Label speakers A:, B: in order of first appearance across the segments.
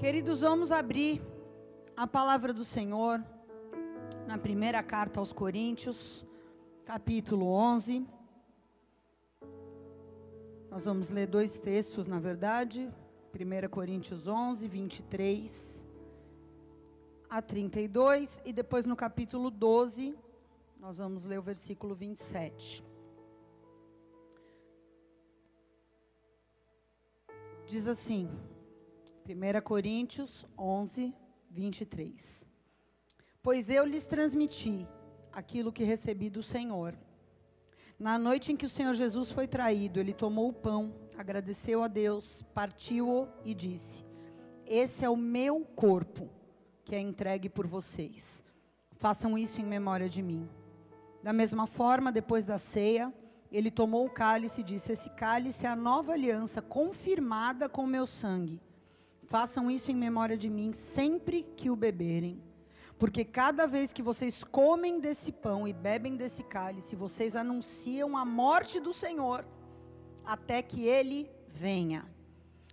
A: Queridos, vamos abrir a palavra do Senhor na primeira carta aos Coríntios, capítulo 11. Nós vamos ler dois textos, na verdade. 1 Coríntios 11, 23 a 32. E depois no capítulo 12, nós vamos ler o versículo 27. Diz assim, 1 Coríntios 11, 23. Pois eu lhes transmiti aquilo que recebi do Senhor. Na noite em que o Senhor Jesus foi traído, ele tomou o pão, agradeceu a Deus, partiu-o e disse: Esse é o meu corpo, que é entregue por vocês. Façam isso em memória de mim. Da mesma forma, depois da ceia, ele tomou o cálice e disse: Esse cálice é a nova aliança confirmada com o meu sangue. Façam isso em memória de mim sempre que o beberem. Porque cada vez que vocês comem desse pão e bebem desse cálice, vocês anunciam a morte do Senhor até que ele venha.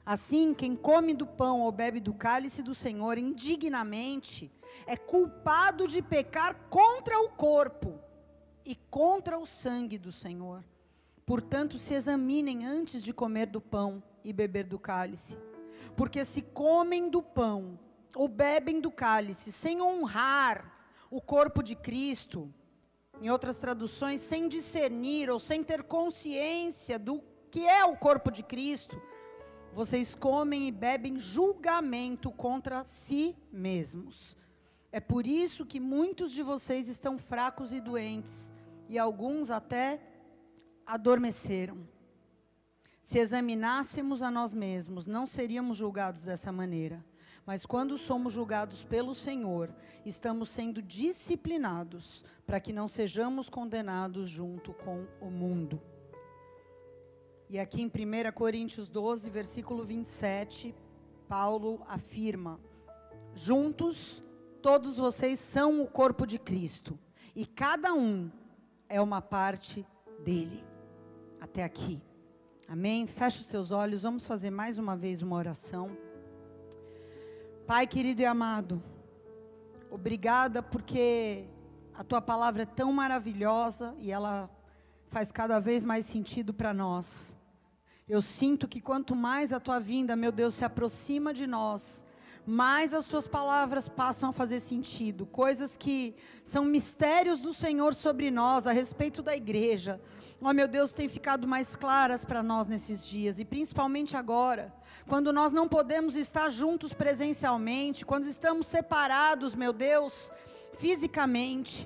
A: Assim, quem come do pão ou bebe do cálice do Senhor indignamente é culpado de pecar contra o corpo e contra o sangue do Senhor. Portanto, se examinem antes de comer do pão e beber do cálice. Porque se comem do pão ou bebem do cálice sem honrar o corpo de Cristo, em outras traduções, sem discernir ou sem ter consciência do que é o corpo de Cristo, vocês comem e bebem julgamento contra si mesmos. É por isso que muitos de vocês estão fracos e doentes e alguns até adormeceram. Se examinássemos a nós mesmos, não seríamos julgados dessa maneira. Mas quando somos julgados pelo Senhor, estamos sendo disciplinados para que não sejamos condenados junto com o mundo. E aqui em 1 Coríntios 12, versículo 27, Paulo afirma: Juntos, todos vocês são o corpo de Cristo, e cada um é uma parte dele. Até aqui. Amém? Fecha os teus olhos, vamos fazer mais uma vez uma oração. Pai querido e amado, obrigada porque a tua palavra é tão maravilhosa e ela faz cada vez mais sentido para nós. Eu sinto que quanto mais a tua vinda, meu Deus, se aproxima de nós, mais as tuas palavras passam a fazer sentido. Coisas que são mistérios do Senhor sobre nós, a respeito da igreja. Ó oh, meu Deus, tem ficado mais claras para nós nesses dias, e principalmente agora, quando nós não podemos estar juntos presencialmente, quando estamos separados, meu Deus, fisicamente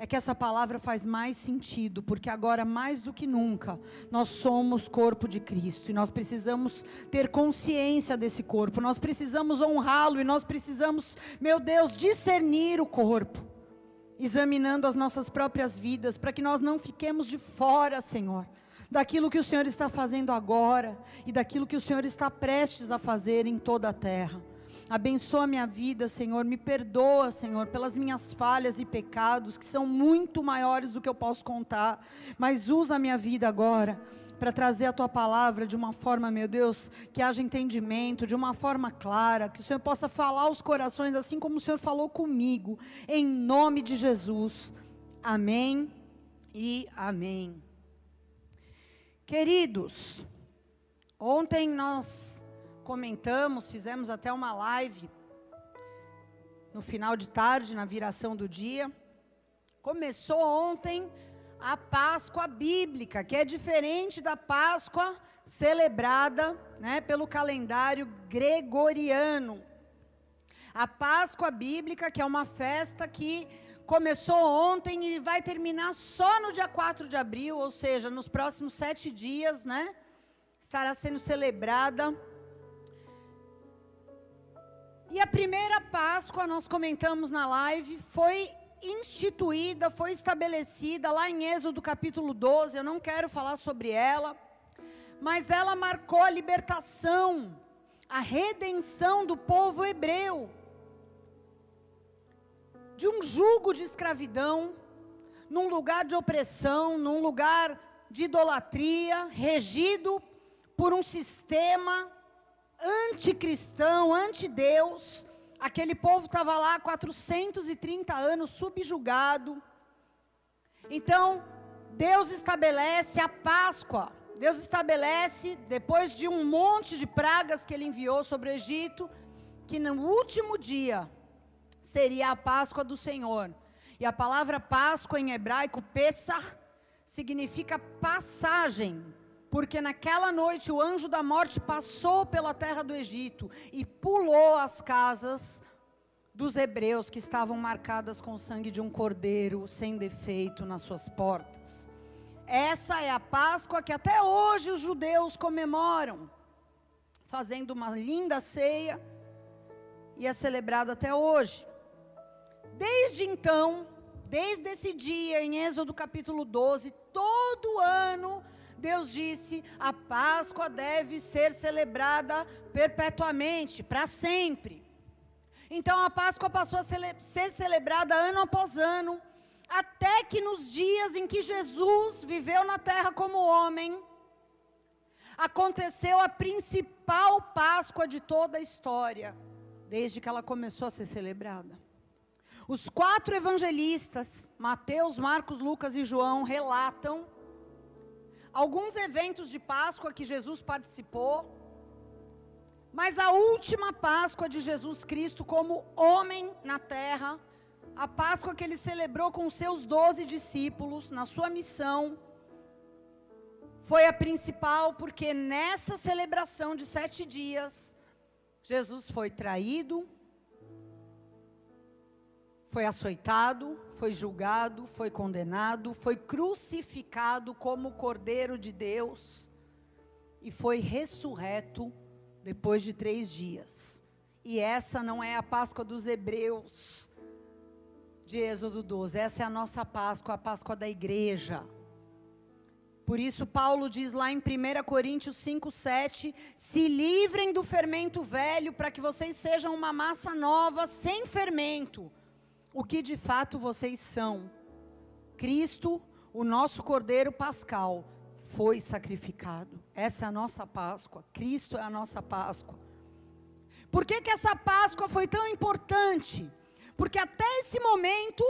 A: é que essa palavra faz mais sentido, porque agora mais do que nunca nós somos corpo de Cristo e nós precisamos ter consciência desse corpo, nós precisamos honrá-lo e nós precisamos, meu Deus, discernir o corpo, examinando as nossas próprias vidas, para que nós não fiquemos de fora, Senhor, daquilo que o Senhor está fazendo agora e daquilo que o Senhor está prestes a fazer em toda a terra. Abençoa minha vida, Senhor. Me perdoa, Senhor, pelas minhas falhas e pecados, que são muito maiores do que eu posso contar. Mas usa a minha vida agora para trazer a tua palavra de uma forma, meu Deus, que haja entendimento, de uma forma clara, que o Senhor possa falar aos corações assim como o Senhor falou comigo, em nome de Jesus. Amém e amém. Queridos, ontem nós comentamos, fizemos até uma live no final de tarde, na viração do dia. Começou ontem a Páscoa bíblica, que é diferente da Páscoa celebrada né, pelo calendário gregoriano. A Páscoa bíblica, que é uma festa que começou ontem e vai terminar só no dia 4 de abril, ou seja, nos próximos sete dias, né? Estará sendo celebrada e a primeira Páscoa, nós comentamos na live, foi instituída, foi estabelecida lá em Êxodo capítulo 12. Eu não quero falar sobre ela, mas ela marcou a libertação, a redenção do povo hebreu de um jugo de escravidão, num lugar de opressão, num lugar de idolatria, regido por um sistema anticristão, anti-Deus. Aquele povo estava lá 430 anos subjugado. Então, Deus estabelece a Páscoa. Deus estabelece, depois de um monte de pragas que ele enviou sobre o Egito, que no último dia seria a Páscoa do Senhor. E a palavra Páscoa em hebraico, Pessah, significa passagem, porque naquela noite o anjo da morte passou pela terra do Egito e pulou as casas dos hebreus que estavam marcadas com o sangue de um cordeiro sem defeito nas suas portas. Essa é a Páscoa que até hoje os judeus comemoram, fazendo uma linda ceia, e é celebrada até hoje. Desde então, desde esse dia, em Êxodo capítulo 12, todo ano, Deus disse: a Páscoa deve ser celebrada perpetuamente, para sempre. Então a Páscoa passou a cele ser celebrada ano após ano, até que nos dias em que Jesus viveu na terra como homem, aconteceu a principal Páscoa de toda a história, desde que ela começou a ser celebrada. Os quatro evangelistas, Mateus, Marcos, Lucas e João, relatam alguns eventos de Páscoa que Jesus participou, mas a última Páscoa de Jesus Cristo como homem na terra, a Páscoa que ele celebrou com seus doze discípulos na sua missão, foi a principal, porque nessa celebração de sete dias, Jesus foi traído, foi açoitado, foi julgado, foi condenado, foi crucificado como Cordeiro de Deus e foi ressurreto depois de três dias. E essa não é a Páscoa dos Hebreus de Êxodo 12, essa é a nossa Páscoa, a Páscoa da igreja. Por isso, Paulo diz lá em 1 Coríntios 5, 7: se livrem do fermento velho, para que vocês sejam uma massa nova, sem fermento o que de fato vocês são. Cristo, o nosso Cordeiro Pascal, foi sacrificado. Essa é a nossa Páscoa. Cristo é a nossa Páscoa. Por que, que essa Páscoa foi tão importante? Porque até esse momento,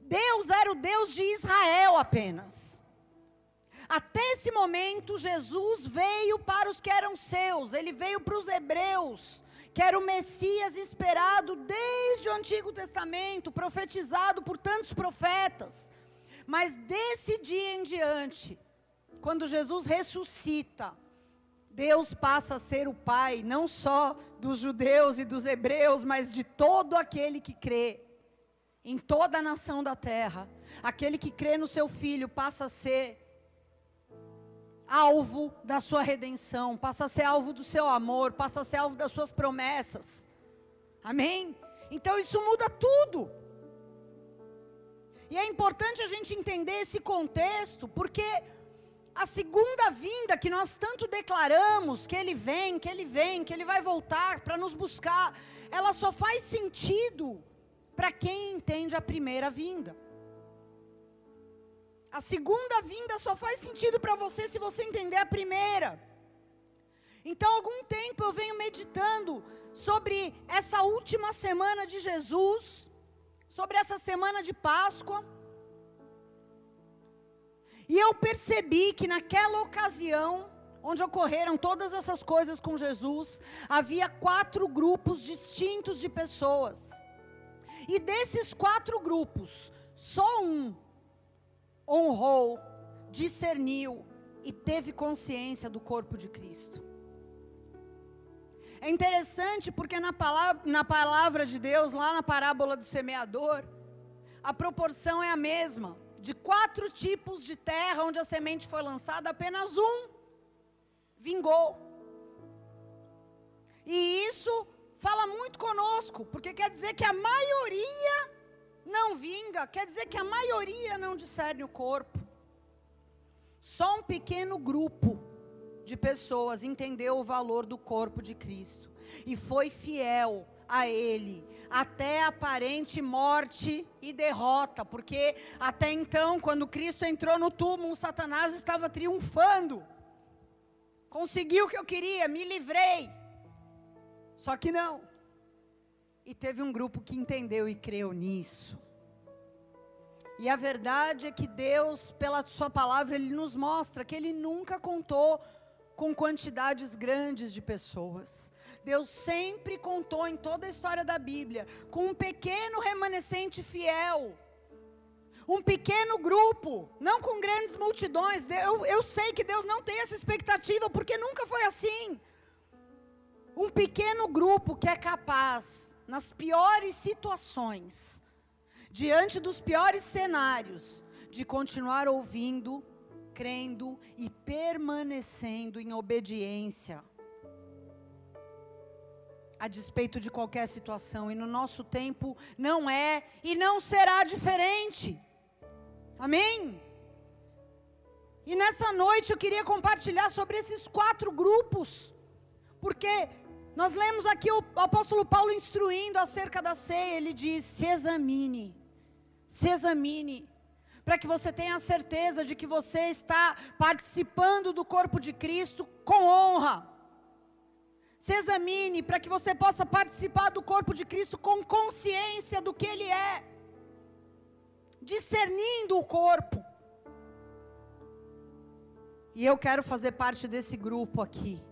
A: Deus era o Deus de Israel apenas. Até esse momento, Jesus veio para os que eram seus, ele veio para os hebreus que era o Messias esperado desde o Antigo Testamento, profetizado por tantos profetas. Mas desse dia em diante, quando Jesus ressuscita, Deus passa a ser o Pai, não só dos judeus e dos hebreus, mas de todo aquele que crê, em toda a nação da terra. Aquele que crê no seu Filho passa a ser alvo da sua redenção, passa a ser alvo do seu amor, passa a ser alvo das suas promessas. Amém? Então isso muda tudo. E é importante a gente entender esse contexto, porque a segunda vinda que nós tanto declaramos, que ele vem, que ele vem, que ele vai voltar para nos buscar, ela só faz sentido para quem entende a primeira vinda. A segunda vinda só faz sentido para você se você entender a primeira. Então, algum tempo eu venho meditando sobre essa última semana de Jesus, sobre essa semana de Páscoa. E eu percebi que naquela ocasião, onde ocorreram todas essas coisas com Jesus, havia quatro grupos distintos de pessoas. E desses quatro grupos, só um honrou, discerniu e teve consciência do corpo de Cristo. É interessante porque na palavra, na palavra de Deus, lá na parábola do semeador, a proporção é a mesma. De quatro tipos de terra onde a semente foi lançada, apenas um vingou. E isso fala muito conosco, porque quer dizer que a maioria não vinga, quer dizer que a maioria não discerne o corpo. Só um pequeno grupo de pessoas entendeu o valor do corpo de Cristo e foi fiel a Ele até a aparente morte e derrota, porque até então, quando Cristo entrou no túmulo, Satanás estava triunfando consegui o que eu queria, me livrei. Só que não. E teve um grupo que entendeu e creu nisso. E a verdade é que Deus, pela Sua palavra, Ele nos mostra que Ele nunca contou com quantidades grandes de pessoas. Deus sempre contou em toda a história da Bíblia com um pequeno remanescente fiel. Um pequeno grupo, não com grandes multidões. Eu, eu sei que Deus não tem essa expectativa, porque nunca foi assim. Um pequeno grupo que é capaz, nas piores situações, diante dos piores cenários, de continuar ouvindo, crendo e permanecendo em obediência, a despeito de qualquer situação. E no nosso tempo não é e não será diferente. Amém? E nessa noite eu queria compartilhar sobre esses quatro grupos, porque nós lemos aqui o apóstolo Paulo instruindo acerca da ceia, ele diz: se examine se examine, para que você tenha a certeza de que você está participando do corpo de Cristo com honra. Se examine para que você possa participar do corpo de Cristo com consciência do que Ele é, discernindo o corpo. E eu quero fazer parte desse grupo aqui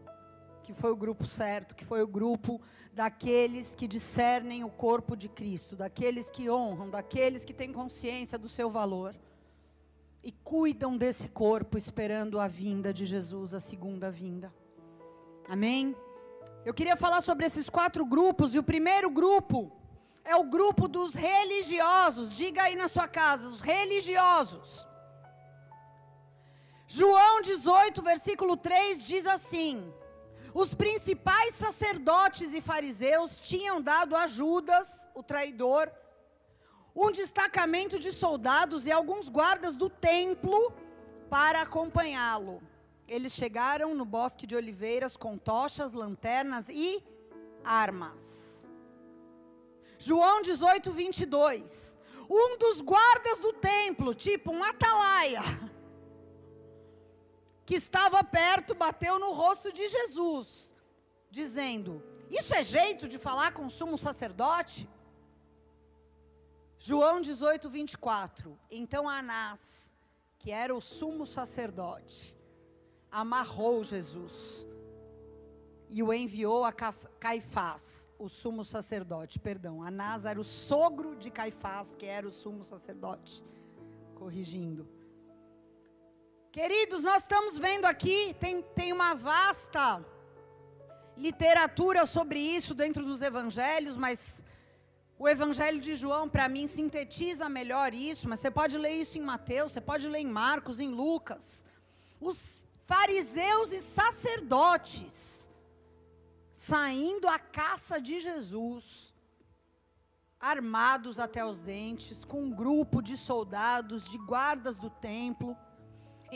A: que foi o grupo certo, que foi o grupo daqueles que discernem o corpo de Cristo, daqueles que honram, daqueles que têm consciência do seu valor e cuidam desse corpo esperando a vinda de Jesus, a segunda vinda. Amém? Eu queria falar sobre esses quatro grupos, e o primeiro grupo é o grupo dos religiosos. Diga aí na sua casa, os religiosos. João 18, versículo 3 diz assim: os principais sacerdotes e fariseus tinham dado a Judas, o traidor, um destacamento de soldados e alguns guardas do templo para acompanhá-lo. Eles chegaram no bosque de oliveiras com tochas, lanternas e armas. João 18, 22. Um dos guardas do templo, tipo um atalaia, que estava perto bateu no rosto de Jesus, dizendo: Isso é jeito de falar com o sumo sacerdote? João 18, 24. Então Anás, que era o sumo sacerdote, amarrou Jesus e o enviou a Caifás, o sumo sacerdote. Perdão, Anás era o sogro de Caifás, que era o sumo sacerdote. Corrigindo. Queridos, nós estamos vendo aqui, tem, tem uma vasta literatura sobre isso dentro dos evangelhos, mas o evangelho de João, para mim, sintetiza melhor isso, mas você pode ler isso em Mateus, você pode ler em Marcos, em Lucas. Os fariseus e sacerdotes saindo à caça de Jesus, armados até os dentes, com um grupo de soldados, de guardas do templo.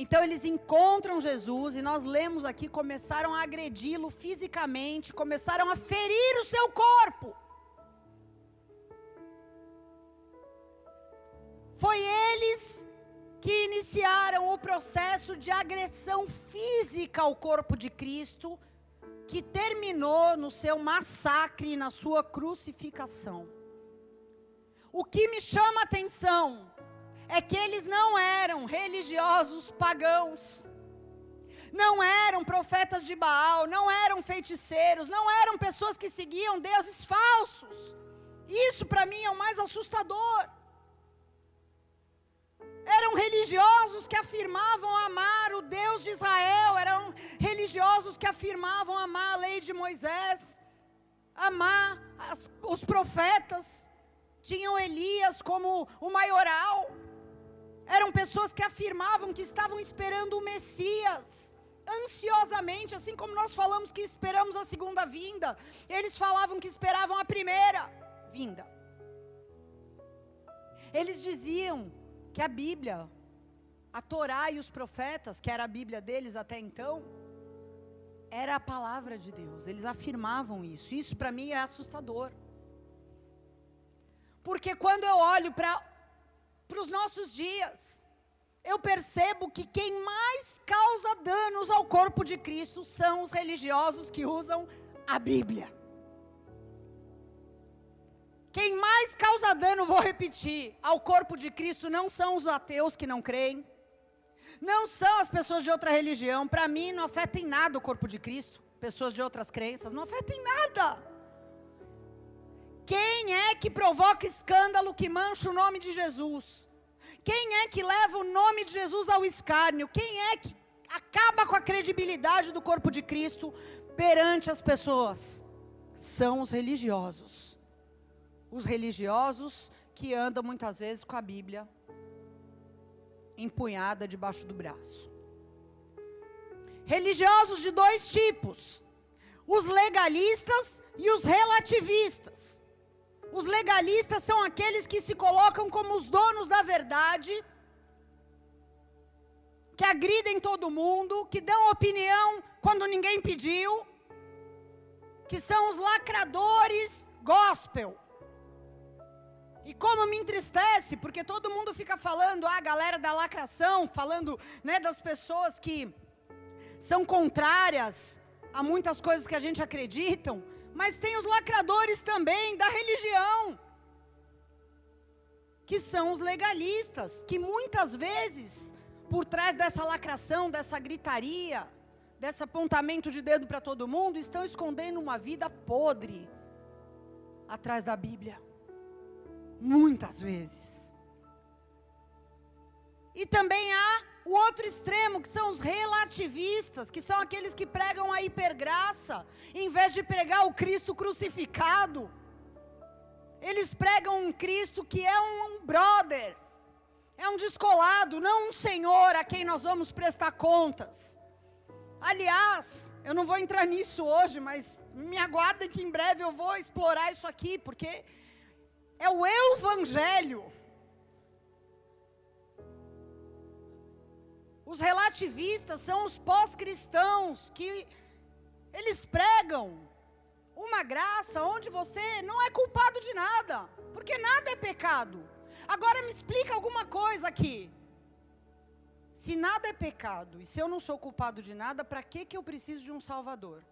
A: Então eles encontram Jesus e nós lemos aqui, começaram a agredi-lo fisicamente, começaram a ferir o seu corpo. Foi eles que iniciaram o processo de agressão física ao corpo de Cristo, que terminou no seu massacre e na sua crucificação. O que me chama a atenção é que eles não eram religiosos pagãos, não eram profetas de Baal, não eram feiticeiros, não eram pessoas que seguiam deuses falsos. Isso para mim é o mais assustador. Eram religiosos que afirmavam amar o Deus de Israel, eram religiosos que afirmavam amar a lei de Moisés, amar as, os profetas, tinham Elias como o maioral. Eram pessoas que afirmavam que estavam esperando o Messias, ansiosamente, assim como nós falamos que esperamos a segunda vinda, eles falavam que esperavam a primeira vinda. Eles diziam que a Bíblia, a Torá e os profetas, que era a Bíblia deles até então, era a palavra de Deus. Eles afirmavam isso. Isso para mim é assustador. Porque quando eu olho para para os nossos dias. eu percebo que quem mais causa danos ao corpo de Cristo são os religiosos que usam a Bíblia. Quem mais causa dano, vou repetir, ao corpo de Cristo não são os ateus que não creem, não são as pessoas de outra religião. Para mim, não afeta em nada o corpo de Cristo. Pessoas de outras crenças, não afeta em nada. Quem é que provoca escândalo que mancha o nome de Jesus? Quem é que leva o nome de Jesus ao escárnio? Quem é que acaba com a credibilidade do corpo de Cristo perante as pessoas? São os religiosos. Os religiosos que andam muitas vezes com a Bíblia empunhada debaixo do braço. Religiosos de dois tipos: os legalistas e os relativistas. Os legalistas são aqueles que se colocam como os donos da verdade, que agridem todo mundo, que dão opinião quando ninguém pediu, que são os lacradores gospel. E como me entristece, porque todo mundo fica falando, ah, a galera da lacração, falando né, das pessoas que são contrárias a muitas coisas que a gente acreditam, mas tem os lacradores também da religião, que são os legalistas, que muitas vezes, por trás dessa lacração, dessa gritaria, desse apontamento de dedo para todo mundo, estão escondendo uma vida podre atrás da Bíblia. Muitas vezes. E também há o outro extremo, que são os relativistas, que são aqueles que pregam a hipergraça, em vez de pregar o Cristo crucificado. Eles pregam um Cristo que é um brother, é um descolado, não um Senhor a quem nós vamos prestar contas. Aliás, eu não vou entrar nisso hoje, mas me aguardem que em breve eu vou explorar isso aqui, porque é o evangelho. Os relativistas são os pós-cristãos que eles pregam uma graça onde você não é culpado de nada, porque nada é pecado. Agora me explica alguma coisa aqui. Se nada é pecado e se eu não sou culpado de nada, para que que eu preciso de um salvador?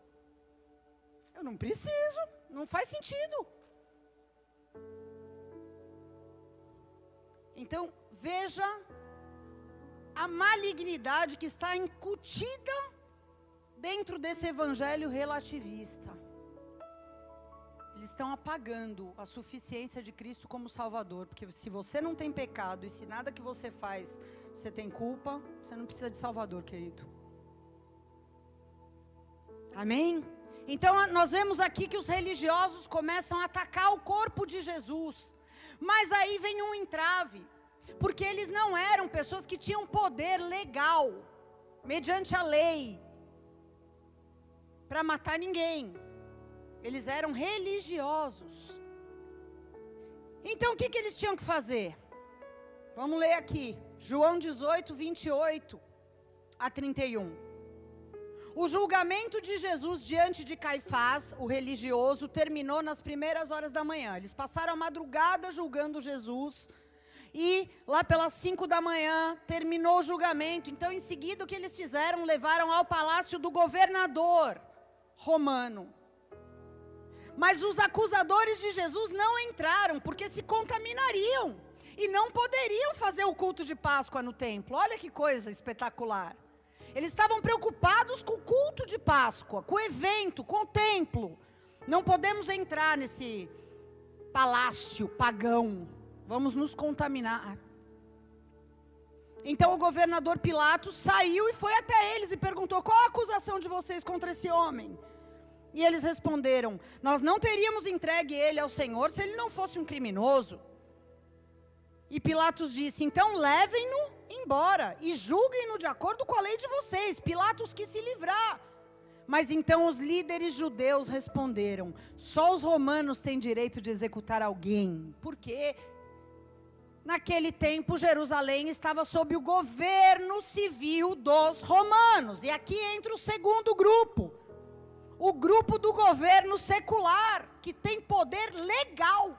A: Eu não preciso, não faz sentido. Então, veja a malignidade que está incutida dentro desse evangelho relativista. Eles estão apagando a suficiência de Cristo como Salvador, porque se você não tem pecado e se nada que você faz você tem culpa, você não precisa de Salvador, querido. Amém? Então nós vemos aqui que os religiosos começam a atacar o corpo de Jesus. Mas aí vem um entrave, porque eles não eram pessoas que tinham poder legal, mediante a lei, para matar ninguém. Eles eram religiosos. Então o que, que eles tinham que fazer? Vamos ler aqui, João 18, 28 a 31. O julgamento de Jesus diante de Caifás, o religioso, terminou nas primeiras horas da manhã. Eles passaram a madrugada julgando Jesus. E lá pelas cinco da manhã terminou o julgamento. Então, em seguida, o que eles fizeram? Levaram ao palácio do governador romano. Mas os acusadores de Jesus não entraram, porque se contaminariam. E não poderiam fazer o culto de Páscoa no templo. Olha que coisa espetacular. Eles estavam preocupados com o culto de Páscoa, com o evento, com o templo. Não podemos entrar nesse palácio pagão. Vamos nos contaminar. Então o governador Pilatos saiu e foi até eles e perguntou: qual a acusação de vocês contra esse homem? E eles responderam: Nós não teríamos entregue ele ao Senhor se ele não fosse um criminoso. E Pilatos disse: Então levem-no embora e julguem-no de acordo com a lei de vocês. Pilatos quis se livrar. Mas então os líderes judeus responderam: Só os romanos têm direito de executar alguém. Porque naquele tempo Jerusalém estava sob o governo civil dos romanos. E aqui entra o segundo grupo. O grupo do governo secular, que tem poder legal,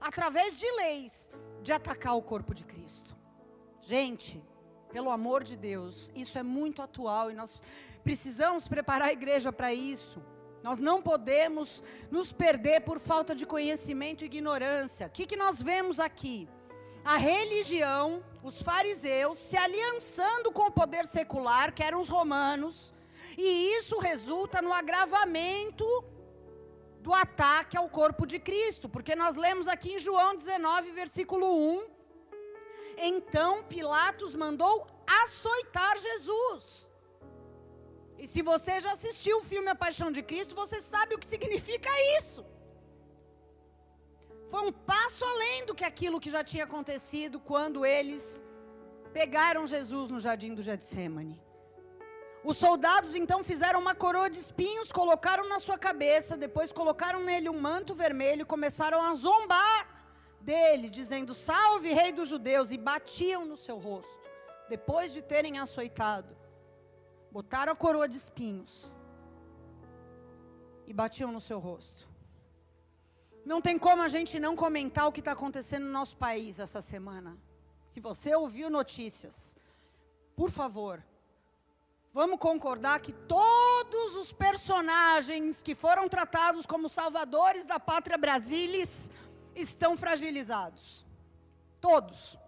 A: através de leis, de atacar o corpo de Cristo. Gente, Pelo amor de Deus, isso é muito atual e nós precisamos preparar a igreja para isso. Nós não podemos nos perder por falta de conhecimento e ignorância. O que, que nós vemos aqui? A religião, os fariseus, se aliançando com o poder secular, que eram os romanos, e isso resulta no agravamento do ataque ao corpo de Cristo, porque nós lemos aqui em João 19, versículo 1, então Pilatos mandou açoitar Jesus. E se você já assistiu o filme A Paixão de Cristo, você sabe o que significa isso. Foi um passo além do que aquilo que já tinha acontecido quando eles pegaram Jesus no jardim do Getsemane. Os soldados então fizeram uma coroa de espinhos, colocaram na sua cabeça, depois colocaram nele um manto vermelho e começaram a zombar dele, dizendo: Salve, Rei dos Judeus, e batiam no seu rosto, depois de terem açoitado. Botaram a coroa de espinhos e batiam no seu rosto. Não tem como a gente não comentar o que está acontecendo no nosso país essa semana. Se você ouviu notícias, por favor, vamos concordar que todos os personagens que foram tratados como salvadores da pátria brasilis estão fragilizados. Todos.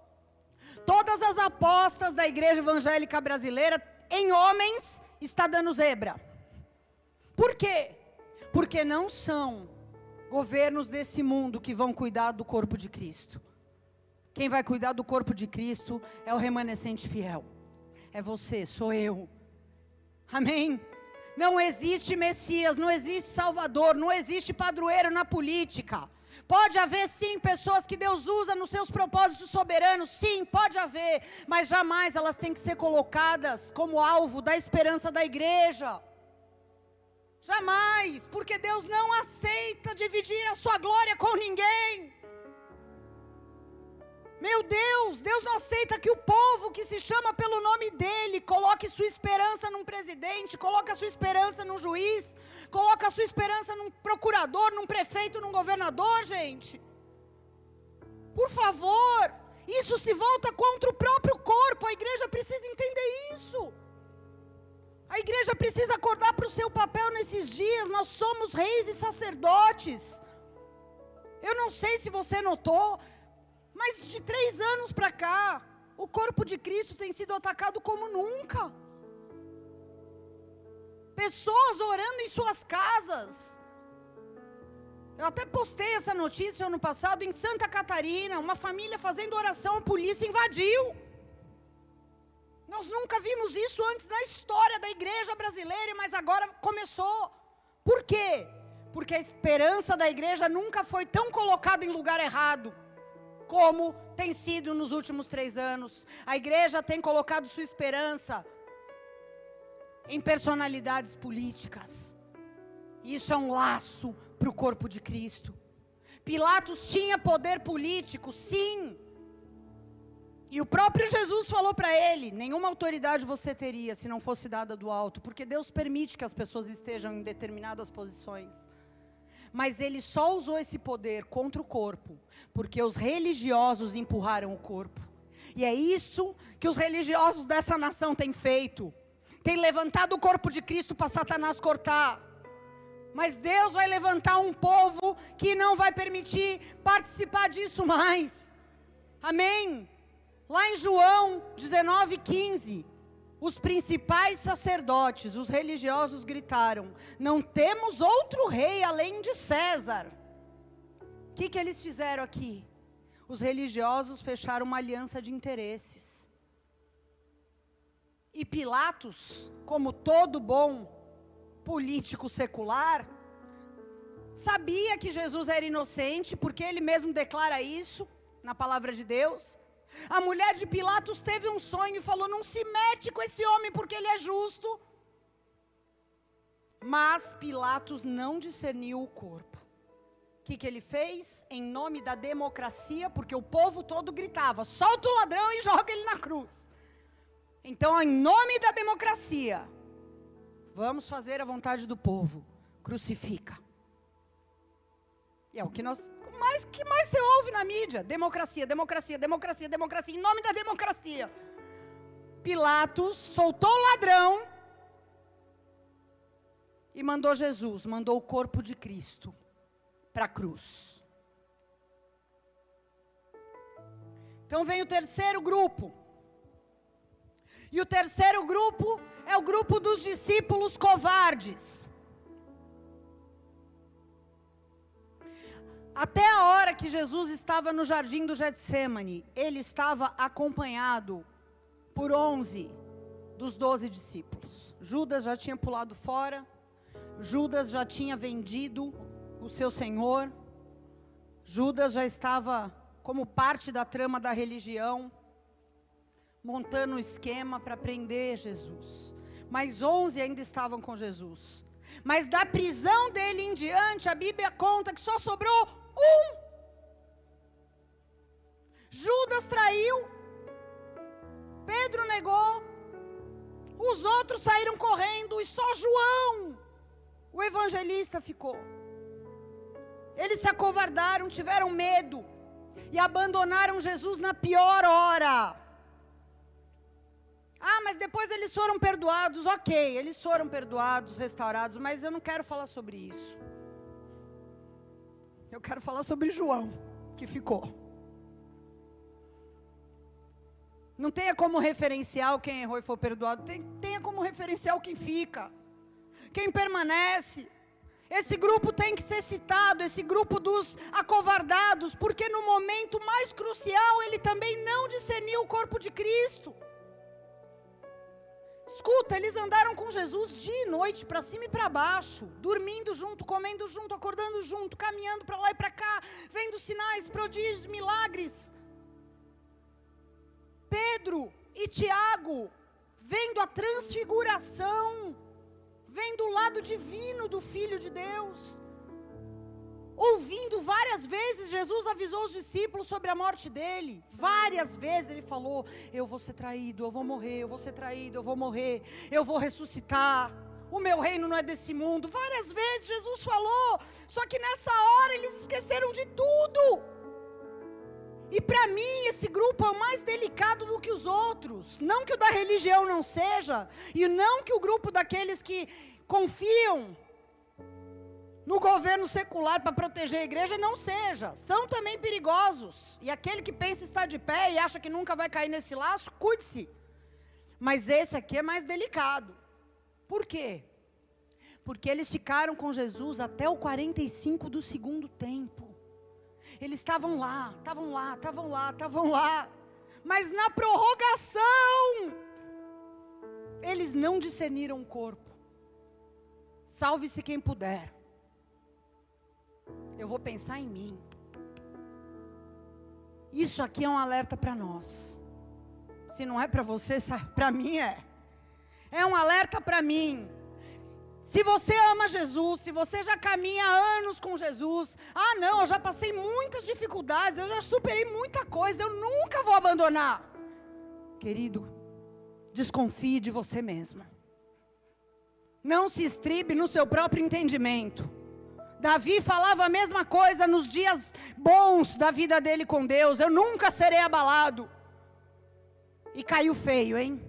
A: Todas as apostas da igreja evangélica brasileira em homens está dando zebra. Por quê? Porque não são governos desse mundo que vão cuidar do corpo de Cristo. Quem vai cuidar do corpo de Cristo é o remanescente fiel. É você, sou eu. Amém? Não existe Messias, não existe Salvador, não existe padroeiro na política. Pode haver sim pessoas que Deus usa nos seus propósitos soberanos, sim, pode haver, mas jamais elas têm que ser colocadas como alvo da esperança da igreja. Jamais, porque Deus não aceita dividir a sua glória com ninguém. Meu Deus, Deus não aceita que o povo que se chama pelo nome dele coloque sua esperança num presidente, coloque a sua esperança num juiz, coloque a sua esperança num procurador, num prefeito, num governador, gente. Por favor, isso se volta contra o próprio corpo, a igreja precisa entender isso. A igreja precisa acordar para o seu papel nesses dias. Nós somos reis e sacerdotes. Eu não sei se você notou, mas de três anos para cá, o corpo de Cristo tem sido atacado como nunca. Pessoas orando em suas casas. Eu até postei essa notícia ano passado em Santa Catarina, uma família fazendo oração, a polícia invadiu. Nós nunca vimos isso antes na história da igreja brasileira, mas agora começou. Por quê? Porque a esperança da igreja nunca foi tão colocada em lugar errado como tem sido nos últimos três anos. A igreja tem colocado sua esperança em personalidades políticas. Isso é um laço para o corpo de Cristo. Pilatos tinha poder político, sim. E o próprio Jesus falou para ele: nenhuma autoridade você teria se não fosse dada do alto, porque Deus permite que as pessoas estejam em determinadas posições. Mas ele só usou esse poder contra o corpo, porque os religiosos empurraram o corpo. E é isso que os religiosos dessa nação têm feito. Tem levantado o corpo de Cristo para Satanás cortar. Mas Deus vai levantar um povo que não vai permitir participar disso mais. Amém? Lá em João 19, 15, os principais sacerdotes, os religiosos gritaram: Não temos outro rei além de César. O que, que eles fizeram aqui? Os religiosos fecharam uma aliança de interesses. E Pilatos, como todo bom político secular, sabia que Jesus era inocente, porque ele mesmo declara isso na palavra de Deus. A mulher de Pilatos teve um sonho e falou: Não se mete com esse homem porque ele é justo. Mas Pilatos não discerniu o corpo. O que, que ele fez? Em nome da democracia, porque o povo todo gritava: solta o ladrão e joga ele na cruz. Então, em nome da democracia, vamos fazer a vontade do povo. Crucifica. E é o que nós mais que mais você ouve na mídia? Democracia, democracia, democracia, democracia, em nome da democracia. Pilatos soltou o ladrão e mandou Jesus, mandou o corpo de Cristo para a cruz. Então vem o terceiro grupo. E o terceiro grupo é o grupo dos discípulos covardes. Até a hora que Jesus estava no jardim do Getsemane, ele estava acompanhado por onze dos doze discípulos. Judas já tinha pulado fora, Judas já tinha vendido o seu senhor, Judas já estava como parte da trama da religião, montando um esquema para prender Jesus. Mas onze ainda estavam com Jesus. Mas da prisão dele em diante, a Bíblia conta que só sobrou um. Judas traiu, Pedro negou, os outros saíram correndo e só João, o evangelista, ficou. Eles se acovardaram, tiveram medo e abandonaram Jesus na pior hora. Ah, mas depois eles foram perdoados. Ok, eles foram perdoados, restaurados, mas eu não quero falar sobre isso. Eu quero falar sobre João, que ficou. Não tenha como referencial quem errou e foi perdoado, tenha como referencial quem fica, quem permanece. Esse grupo tem que ser citado, esse grupo dos acovardados, porque no momento mais crucial ele também não discerniu o corpo de Cristo. Escuta, eles andaram com Jesus dia e noite, para cima e para baixo, dormindo junto, comendo junto, acordando junto, caminhando para lá e para cá, vendo sinais, prodígios, milagres. Pedro e Tiago, vendo a transfiguração, vendo o lado divino do Filho de Deus ouvindo várias vezes, Jesus avisou os discípulos sobre a morte dele. Várias vezes ele falou: Eu vou ser traído, eu vou morrer, eu vou ser traído, eu vou morrer, eu vou ressuscitar. O meu reino não é desse mundo. Várias vezes Jesus falou, só que nessa hora eles esqueceram de tudo. E para mim, esse grupo é o mais delicado do que os outros. Não que o da religião não seja, e não que o grupo daqueles que confiam no governo secular para proteger a igreja não seja. São também perigosos. E aquele que pensa estar de pé e acha que nunca vai cair nesse laço, cuide-se. Mas esse aqui é mais delicado. Por quê? Porque eles ficaram com Jesus até o 45 do segundo tempo. Eles estavam lá, estavam lá, estavam lá, estavam lá. Mas na prorrogação, eles não discerniram o corpo. Salve-se quem puder eu vou pensar em mim. Isso aqui é um alerta para nós. Se não é para você, para mim é. É um alerta para mim. Se você ama Jesus, se você já caminha anos com Jesus, ah, não, eu já passei muitas dificuldades, eu já superei muita coisa, eu nunca vou abandonar. Querido, desconfie de você mesmo. Não se estribe no seu próprio entendimento. Davi falava a mesma coisa nos dias bons da vida dele com Deus. Eu nunca serei abalado. E caiu feio, hein?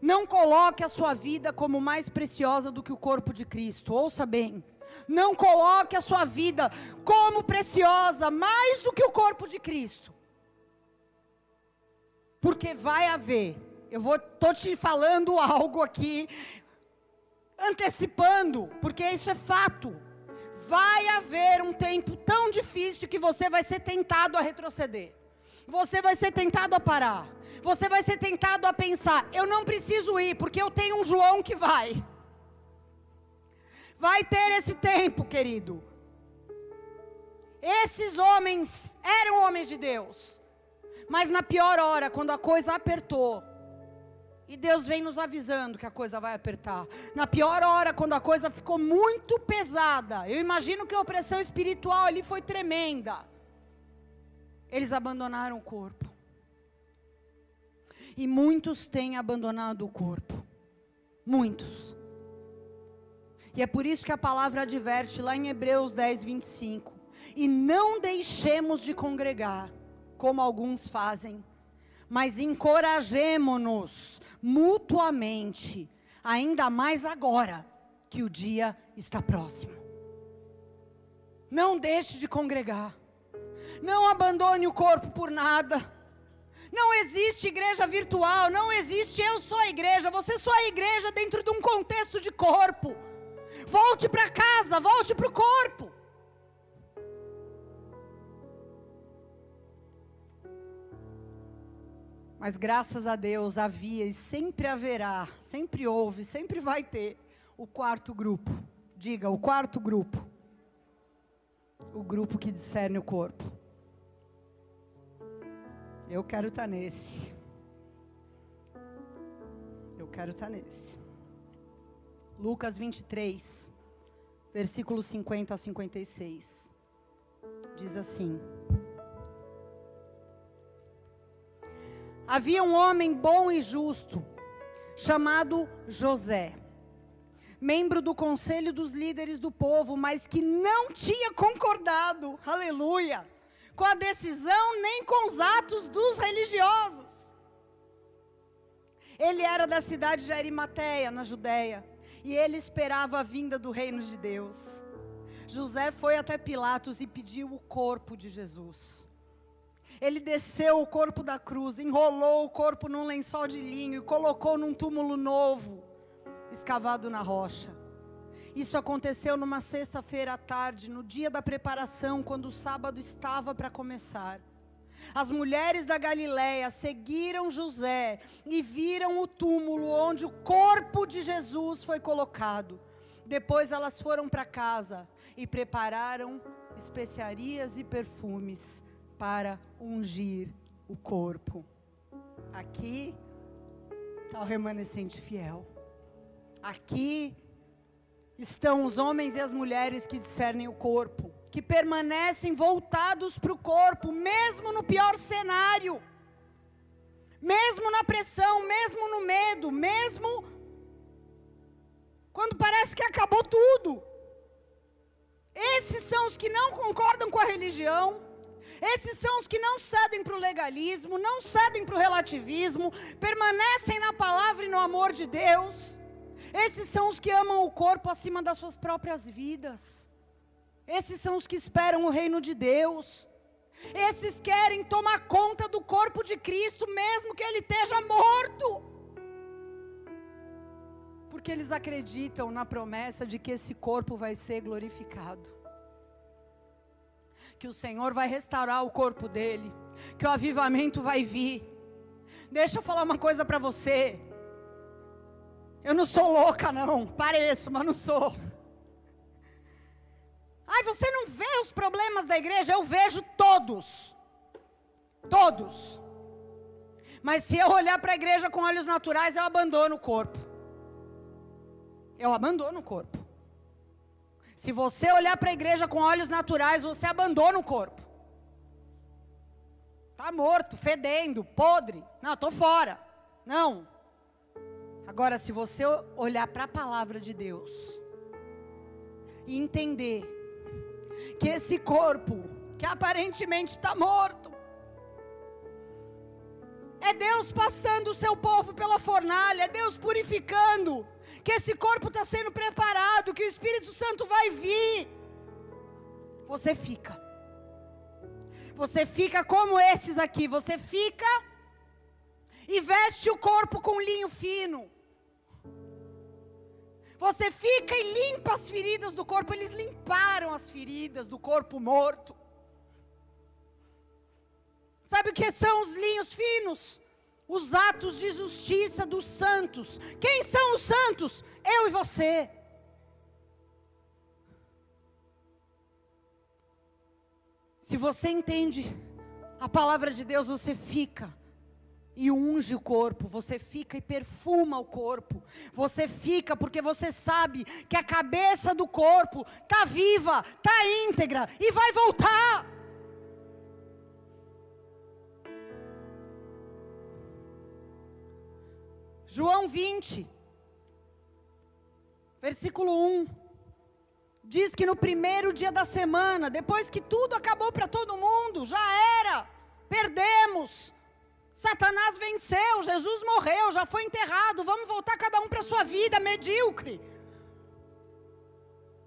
A: Não coloque a sua vida como mais preciosa do que o corpo de Cristo. Ouça bem. Não coloque a sua vida como preciosa mais do que o corpo de Cristo. Porque vai haver. Eu vou tô te falando algo aqui antecipando, porque isso é fato vai haver um tempo tão difícil que você vai ser tentado a retroceder. Você vai ser tentado a parar. Você vai ser tentado a pensar: eu não preciso ir, porque eu tenho um João que vai. Vai ter esse tempo, querido. Esses homens eram homens de Deus. Mas na pior hora, quando a coisa apertou, e Deus vem nos avisando que a coisa vai apertar. Na pior hora, quando a coisa ficou muito pesada, eu imagino que a opressão espiritual ali foi tremenda. Eles abandonaram o corpo. E muitos têm abandonado o corpo. Muitos. E é por isso que a palavra adverte lá em Hebreus 10, 25. E não deixemos de congregar, como alguns fazem mas encorajemo-nos mutuamente, ainda mais agora que o dia está próximo. Não deixe de congregar. Não abandone o corpo por nada. Não existe igreja virtual, não existe eu sou a igreja, você só a igreja dentro de um contexto de corpo. Volte para casa, volte para o corpo. Mas graças a Deus havia e sempre haverá, sempre houve, sempre vai ter o quarto grupo. Diga, o quarto grupo. O grupo que discerne o corpo. Eu quero estar tá nesse. Eu quero estar tá nesse. Lucas 23, versículos 50 a 56. Diz assim: Havia um homem bom e justo, chamado José, membro do conselho dos líderes do povo, mas que não tinha concordado, aleluia, com a decisão nem com os atos dos religiosos. Ele era da cidade de Arimateia, na Judéia, e ele esperava a vinda do reino de Deus. José foi até Pilatos e pediu o corpo de Jesus. Ele desceu o corpo da cruz, enrolou o corpo num lençol de linho e colocou num túmulo novo, escavado na rocha. Isso aconteceu numa sexta-feira à tarde, no dia da preparação, quando o sábado estava para começar. As mulheres da Galiléia seguiram José e viram o túmulo onde o corpo de Jesus foi colocado. Depois elas foram para casa e prepararam especiarias e perfumes para ungir o corpo. Aqui está o remanescente fiel. Aqui estão os homens e as mulheres que discernem o corpo, que permanecem voltados para o corpo, mesmo no pior cenário, mesmo na pressão, mesmo no medo, mesmo quando parece que acabou tudo. Esses são os que não concordam com a religião, esses são os que não cedem para o legalismo, não cedem para o relativismo, permanecem na palavra e no amor de Deus. Esses são os que amam o corpo acima das suas próprias vidas. Esses são os que esperam o reino de Deus. Esses querem tomar conta do corpo de Cristo, mesmo que ele esteja morto. Porque eles acreditam na promessa de que esse corpo vai ser glorificado que o Senhor vai restaurar o corpo dele, que o avivamento vai vir. Deixa eu falar uma coisa para você. Eu não sou louca, não. Pareço, mas não sou. Ai, você não vê os problemas da igreja? Eu vejo todos. Todos. Mas se eu olhar para a igreja com olhos naturais, eu abandono o corpo. Eu abandono o corpo. Se você olhar para a igreja com olhos naturais, você abandona o corpo. Está morto, fedendo, podre. Não, estou fora. Não. Agora, se você olhar para a palavra de Deus e entender que esse corpo, que aparentemente está morto, é Deus passando o seu povo pela fornalha, é Deus purificando, que esse corpo está sendo preparado, que o Espírito Santo vai vir. Você fica. Você fica como esses aqui, você fica e veste o corpo com linho fino. Você fica e limpa as feridas do corpo, eles limparam as feridas do corpo morto. Sabe o que são os linhos finos? Os atos de justiça dos santos. Quem são os santos? Eu e você. Se você entende a palavra de Deus, você fica e unge o corpo, você fica e perfuma o corpo. Você fica porque você sabe que a cabeça do corpo está viva, está íntegra e vai voltar. João 20, versículo 1. Diz que no primeiro dia da semana, depois que tudo acabou para todo mundo, já era, perdemos, Satanás venceu, Jesus morreu, já foi enterrado, vamos voltar cada um para sua vida medíocre.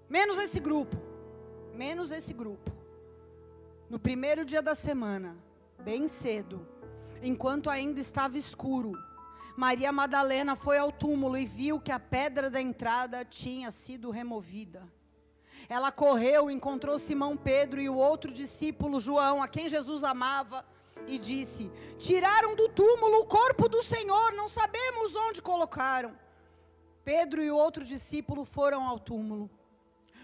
A: Menos esse grupo. Menos esse grupo. No primeiro dia da semana, bem cedo, enquanto ainda estava escuro, Maria Madalena foi ao túmulo e viu que a pedra da entrada tinha sido removida. Ela correu, encontrou Simão Pedro e o outro discípulo João, a quem Jesus amava, e disse: Tiraram do túmulo o corpo do Senhor, não sabemos onde colocaram. Pedro e o outro discípulo foram ao túmulo.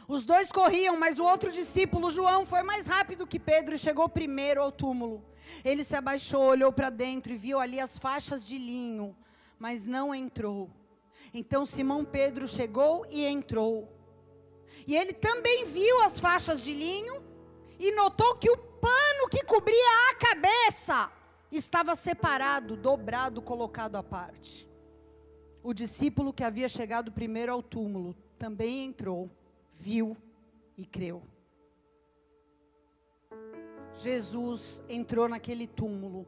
A: Os dois corriam, mas o outro discípulo, João, foi mais rápido que Pedro e chegou primeiro ao túmulo. Ele se abaixou, olhou para dentro e viu ali as faixas de linho, mas não entrou. Então Simão Pedro chegou e entrou. E ele também viu as faixas de linho e notou que o pano que cobria a cabeça estava separado, dobrado, colocado à parte. O discípulo que havia chegado primeiro ao túmulo também entrou, viu e creu. Jesus entrou naquele túmulo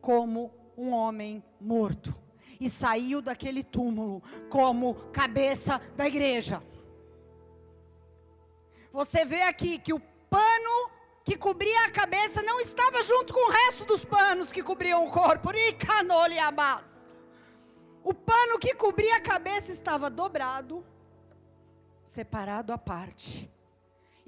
A: como um homem morto e saiu daquele túmulo como cabeça da igreja. Você vê aqui que o pano que cobria a cabeça não estava junto com o resto dos panos que cobriam o corpo. O pano que cobria a cabeça estava dobrado, separado à parte.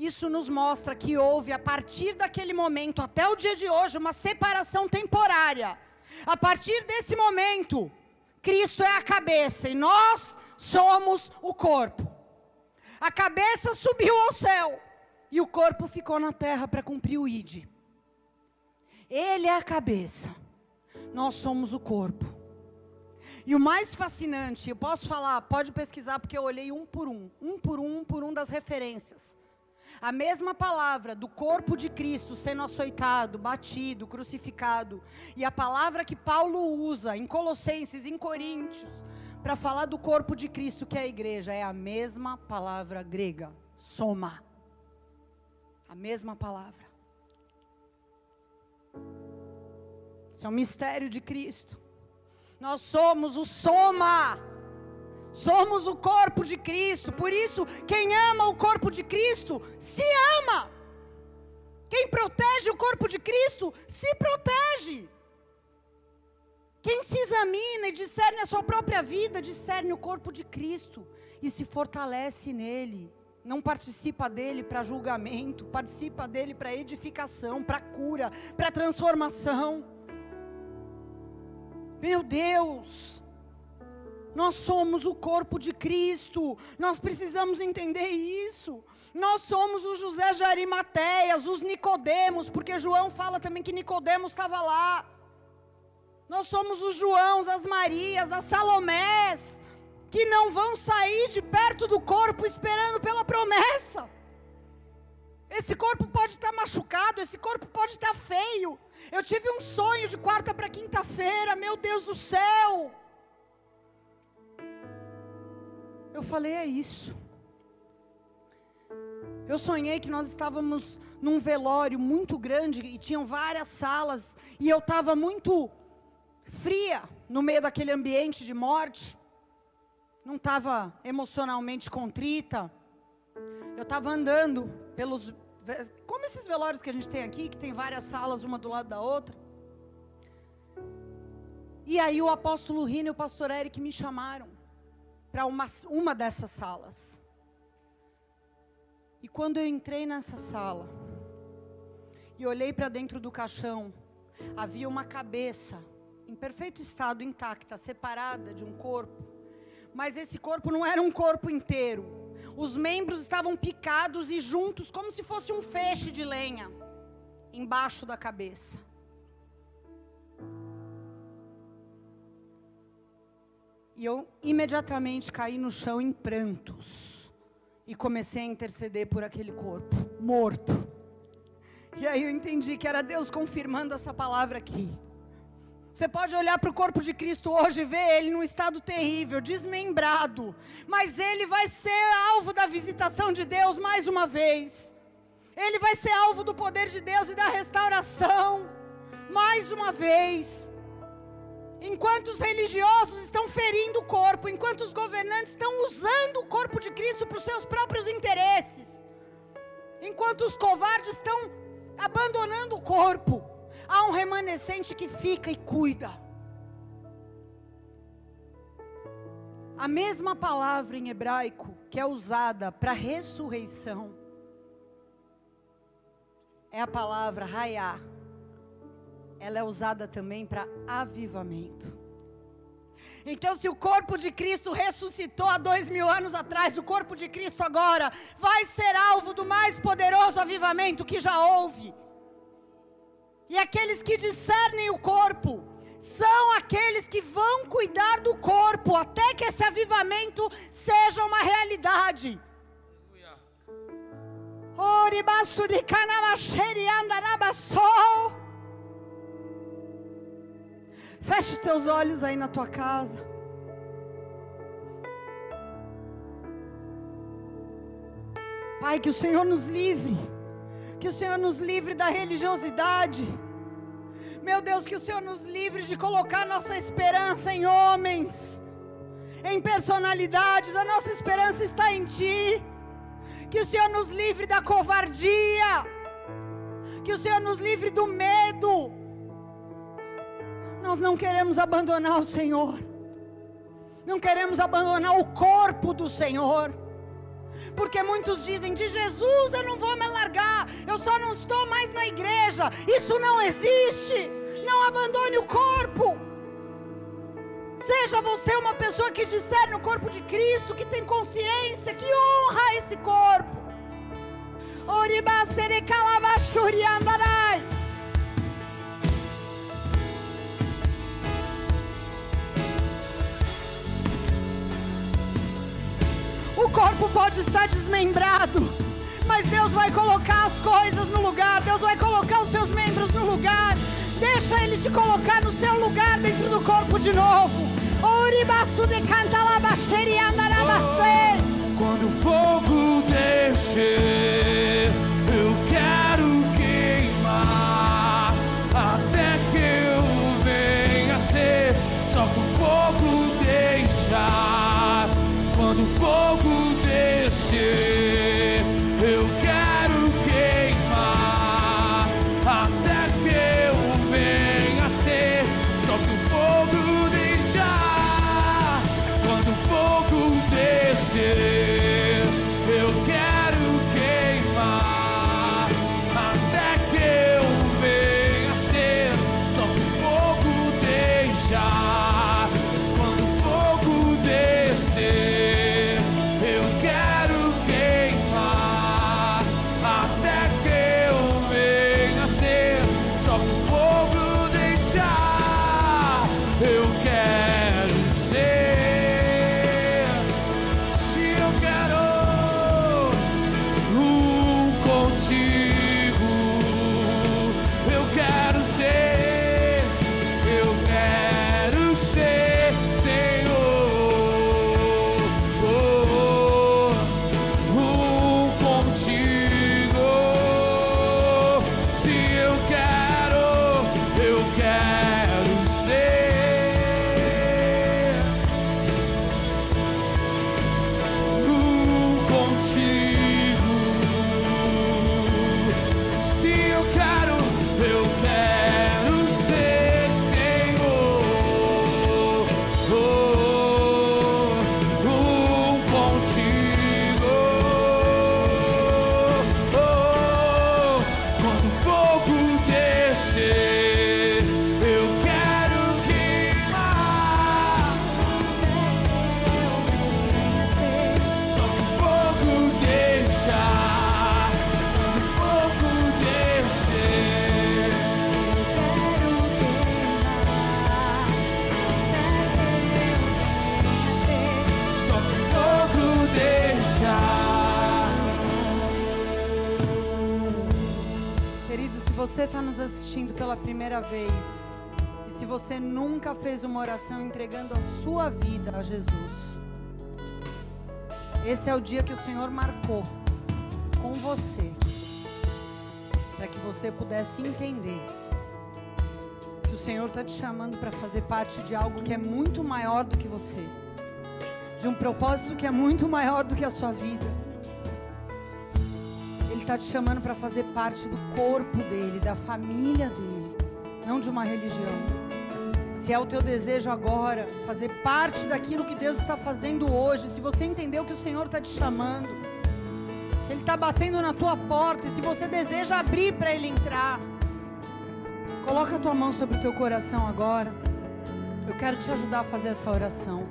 A: Isso nos mostra que houve, a partir daquele momento até o dia de hoje, uma separação temporária. A partir desse momento, Cristo é a cabeça e nós somos o corpo. A cabeça subiu ao céu e o corpo ficou na terra para cumprir o ID. Ele é a cabeça, nós somos o corpo. E o mais fascinante, eu posso falar, pode pesquisar, porque eu olhei um por um, um por um, um por um das referências. A mesma palavra do corpo de Cristo sendo açoitado, batido, crucificado, e a palavra que Paulo usa em Colossenses, em Coríntios, para falar do corpo de Cristo, que é a igreja, é a mesma palavra grega, soma. A mesma palavra. Isso é um mistério de Cristo. Nós somos o soma. Somos o corpo de Cristo. Por isso, quem ama o corpo de Cristo, se ama. Quem protege o corpo de Cristo, se protege. Quem se examina e discerne a sua própria vida, discerne o corpo de Cristo e se fortalece nele não participa dele para julgamento, participa dele para edificação, para cura, para transformação. Meu Deus, nós somos o corpo de Cristo, nós precisamos entender isso. Nós somos os José de Arimateias, os Nicodemos, porque João fala também que Nicodemos estava lá. Nós somos os Joãos, as Marias, as Salomés, que não vão sair de perto do corpo esperando pela promessa. Esse corpo pode estar machucado, esse corpo pode estar feio. Eu tive um sonho de quarta para quinta-feira, meu Deus do céu. Eu falei, é isso. Eu sonhei que nós estávamos num velório muito grande e tinham várias salas, e eu estava muito fria no meio daquele ambiente de morte não estava emocionalmente contrita. Eu estava andando pelos. Como esses velórios que a gente tem aqui, que tem várias salas uma do lado da outra. E aí o apóstolo Rino e o pastor Eric me chamaram para uma, uma dessas salas. E quando eu entrei nessa sala e olhei para dentro do caixão, havia uma cabeça em perfeito estado, intacta, separada de um corpo mas esse corpo não era um corpo inteiro. Os membros estavam picados e juntos, como se fosse um feixe de lenha, embaixo da cabeça. E eu imediatamente caí no chão em prantos. E comecei a interceder por aquele corpo, morto. E aí eu entendi que era Deus confirmando essa palavra aqui. Você pode olhar para o corpo de Cristo hoje e ver ele num estado terrível, desmembrado. Mas ele vai ser alvo da visitação de Deus mais uma vez. Ele vai ser alvo do poder de Deus e da restauração mais uma vez. Enquanto os religiosos estão ferindo o corpo, enquanto os governantes estão usando o corpo de Cristo para os seus próprios interesses, enquanto os covardes estão abandonando o corpo, há um remanescente que fica e cuida. A mesma palavra em hebraico que é usada para ressurreição é a palavra raiá. Ela é usada também para avivamento. Então, se o corpo de Cristo ressuscitou há dois mil anos atrás, o corpo de Cristo agora vai ser alvo do mais poderoso avivamento que já houve. E aqueles que discernem o corpo são aqueles que vão cuidar do corpo até que esse avivamento seja uma realidade. Andarabassol. Feche os teus olhos aí na tua casa. Pai, que o Senhor nos livre. Que o Senhor nos livre da religiosidade. Meu Deus, que o Senhor nos livre de colocar nossa esperança em homens, em personalidades. A nossa esperança está em Ti. Que o Senhor nos livre da covardia. Que o Senhor nos livre do medo. Nós não queremos abandonar o Senhor. Não queremos abandonar o corpo do Senhor. Porque muitos dizem: de Jesus eu não vou me largar, eu só não estou mais na igreja. Isso não existe. Não abandone o corpo. Seja você uma pessoa que discerne o corpo de Cristo, que tem consciência, que honra esse corpo. Oriba serecalabachuri andarai. O corpo pode estar desmembrado, mas Deus vai colocar as coisas no lugar, Deus vai colocar os seus membros no lugar. Deixa Ele te colocar no seu lugar dentro do corpo de novo. Andarabacê.
B: Quando o fogo descer,
A: assistindo pela primeira vez, e se você nunca fez uma oração entregando a sua vida a Jesus, esse é o dia que o Senhor marcou com você, para que você pudesse entender que o Senhor está te chamando para fazer parte de algo que é muito maior do que você, de um propósito que é muito maior do que a sua vida. Está te chamando para fazer parte do corpo dele, da família dele, não de uma religião. Se é o teu desejo agora, fazer parte daquilo que Deus está fazendo hoje, se você entendeu que o Senhor está te chamando, que Ele está batendo na tua porta, e se você deseja abrir para Ele entrar, coloca a tua mão sobre o teu coração agora. Eu quero te ajudar a fazer essa oração.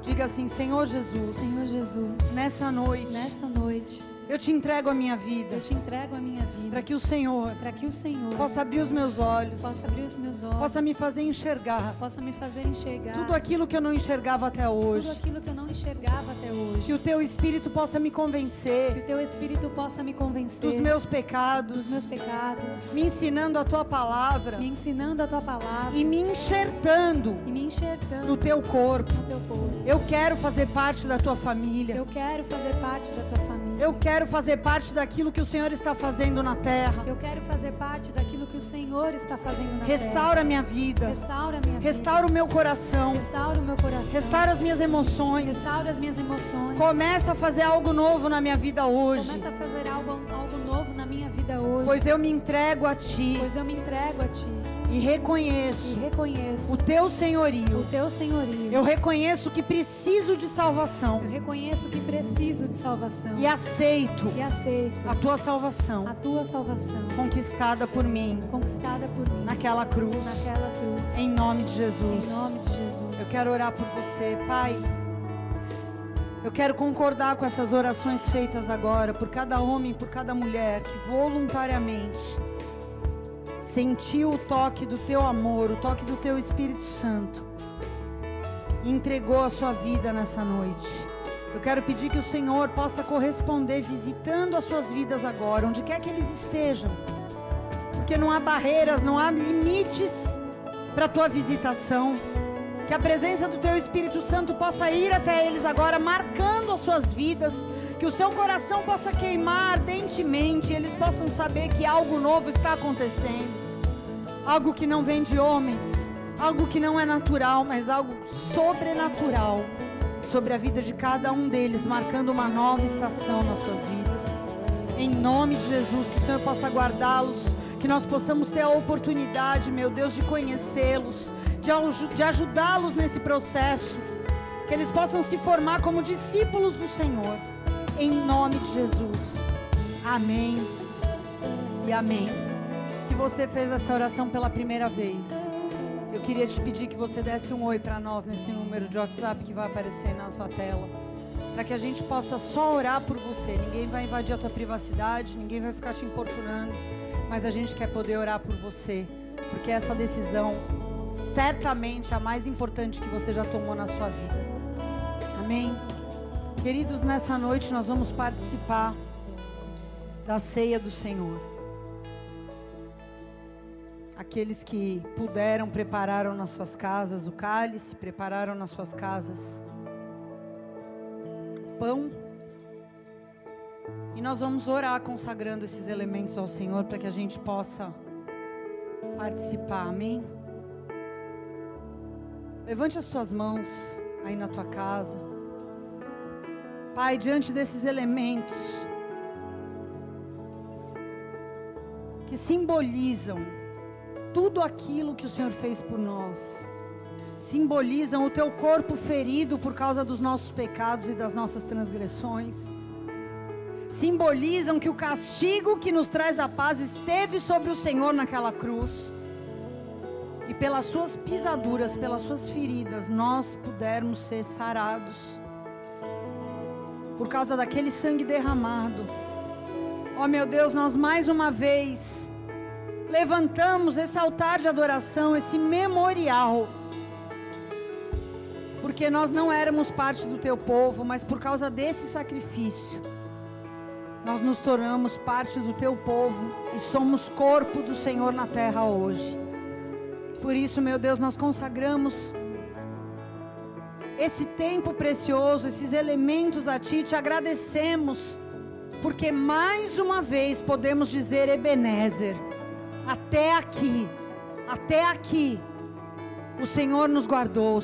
A: Diga assim, Senhor Jesus,
C: Senhor Jesus,
A: nessa noite,
C: nessa noite,
A: eu te entrego a minha vida,
C: eu te entrego a minha vida,
A: para que o Senhor
C: para que o Senhor
A: possa abrir os meus olhos,
C: possa abrir os meus olhos,
A: possa me fazer enxergar
C: possa me fazer enxergar
A: tudo aquilo que eu não enxergava até
C: tudo
A: hoje.
C: aquilo que eu não enxergava até hoje.
A: Que o teu espírito possa me
C: Que
A: convencer
C: o teu Espírito possa me convencer
A: dos meus pecados,
C: dos meus pecados,
A: me ensinando a tua palavra
C: me ensinando a tua palavra
A: e me enxertando
C: e me enxertando
A: no teu corpo.
C: no teu corpo.
A: Eu quero fazer parte da tua família.
C: Eu quero fazer parte da tua família.
A: Eu quero fazer parte daquilo que o Senhor está fazendo na terra.
C: Eu quero fazer parte daquilo que o Senhor está fazendo na
A: Restaura a minha
C: terra.
A: vida.
C: Restaura minha
A: Restaura o meu coração.
C: vida. Restaura o meu coração.
A: Restaura as minhas emoções.
C: Restaura as minhas emoções.
A: Começa a fazer algo novo na minha vida hoje.
C: Começa a fazer algo, algo novo na minha vida hoje.
A: Pois eu me entrego a ti
C: Pois eu me entrego a ti
A: e
C: e
A: reconheço
C: reconheço
A: o teu
C: o
A: senhorio.
C: teu senhorio.
A: Eu reconheço que preciso de salvação
C: Eu reconheço que preciso de salvação
A: e aceito
C: e aceito
A: a tua salvação
C: a tua salvação
A: conquistada por mim
C: conquistada por mim
A: naquela cruz.
C: naquela cruz.
A: Em nome de Jesus.
C: Em nome de Jesus.
A: Eu quero orar por você, Pai. Eu quero concordar com essas orações feitas agora, por cada homem, por cada mulher que voluntariamente sentiu o toque do teu amor, o toque do teu Espírito Santo entregou a sua vida nessa noite. Eu quero pedir que o Senhor possa corresponder visitando as suas vidas agora, onde quer que eles estejam. Porque não há barreiras, não há limites para a tua visitação. Que a presença do teu Espírito Santo possa ir até eles agora, marcando as suas vidas. Que o seu coração possa queimar ardentemente, eles possam saber que algo novo está acontecendo. Algo que não vem de homens, algo que não é natural, mas algo sobrenatural sobre a vida de cada um deles, marcando uma nova estação nas suas vidas. Em nome de Jesus, que o Senhor possa guardá-los, que nós possamos ter a oportunidade, meu Deus, de conhecê-los, de, de ajudá-los nesse processo, que eles possam se formar como discípulos do Senhor. Em nome de Jesus. Amém e amém. Se você fez essa oração pela primeira vez, eu queria te pedir que você desse um oi para nós nesse número de WhatsApp que vai aparecer aí na sua tela, para que a gente possa só orar por você. Ninguém vai invadir a tua privacidade, ninguém vai ficar te importunando, mas a gente quer poder orar por você, porque essa decisão certamente é a mais importante que você já tomou na sua vida. Amém. Queridos, nessa noite nós vamos participar da ceia do Senhor. Aqueles que puderam, prepararam nas suas casas o cálice, prepararam nas suas casas pão. E nós vamos orar consagrando esses elementos ao Senhor para que a gente possa participar. Amém? Levante as tuas mãos aí na tua casa. Pai, diante desses elementos que simbolizam tudo aquilo que o Senhor fez por nós, simbolizam o teu corpo ferido por causa dos nossos pecados e das nossas transgressões, simbolizam que o castigo que nos traz a paz esteve sobre o Senhor naquela cruz. E pelas suas pisaduras, pelas suas feridas, nós pudermos ser sarados. Por causa daquele sangue derramado. Ó meu Deus, nós mais uma vez levantamos esse altar de adoração, esse memorial. Porque nós não éramos parte do teu povo, mas por causa desse sacrifício, nós nos tornamos parte do teu povo e somos corpo do Senhor na terra hoje. Por isso, meu Deus, nós consagramos esse tempo precioso, esses elementos a Ti, te agradecemos, porque mais uma vez podemos dizer Ebenezer, até aqui. Até aqui, o Senhor nos guardou,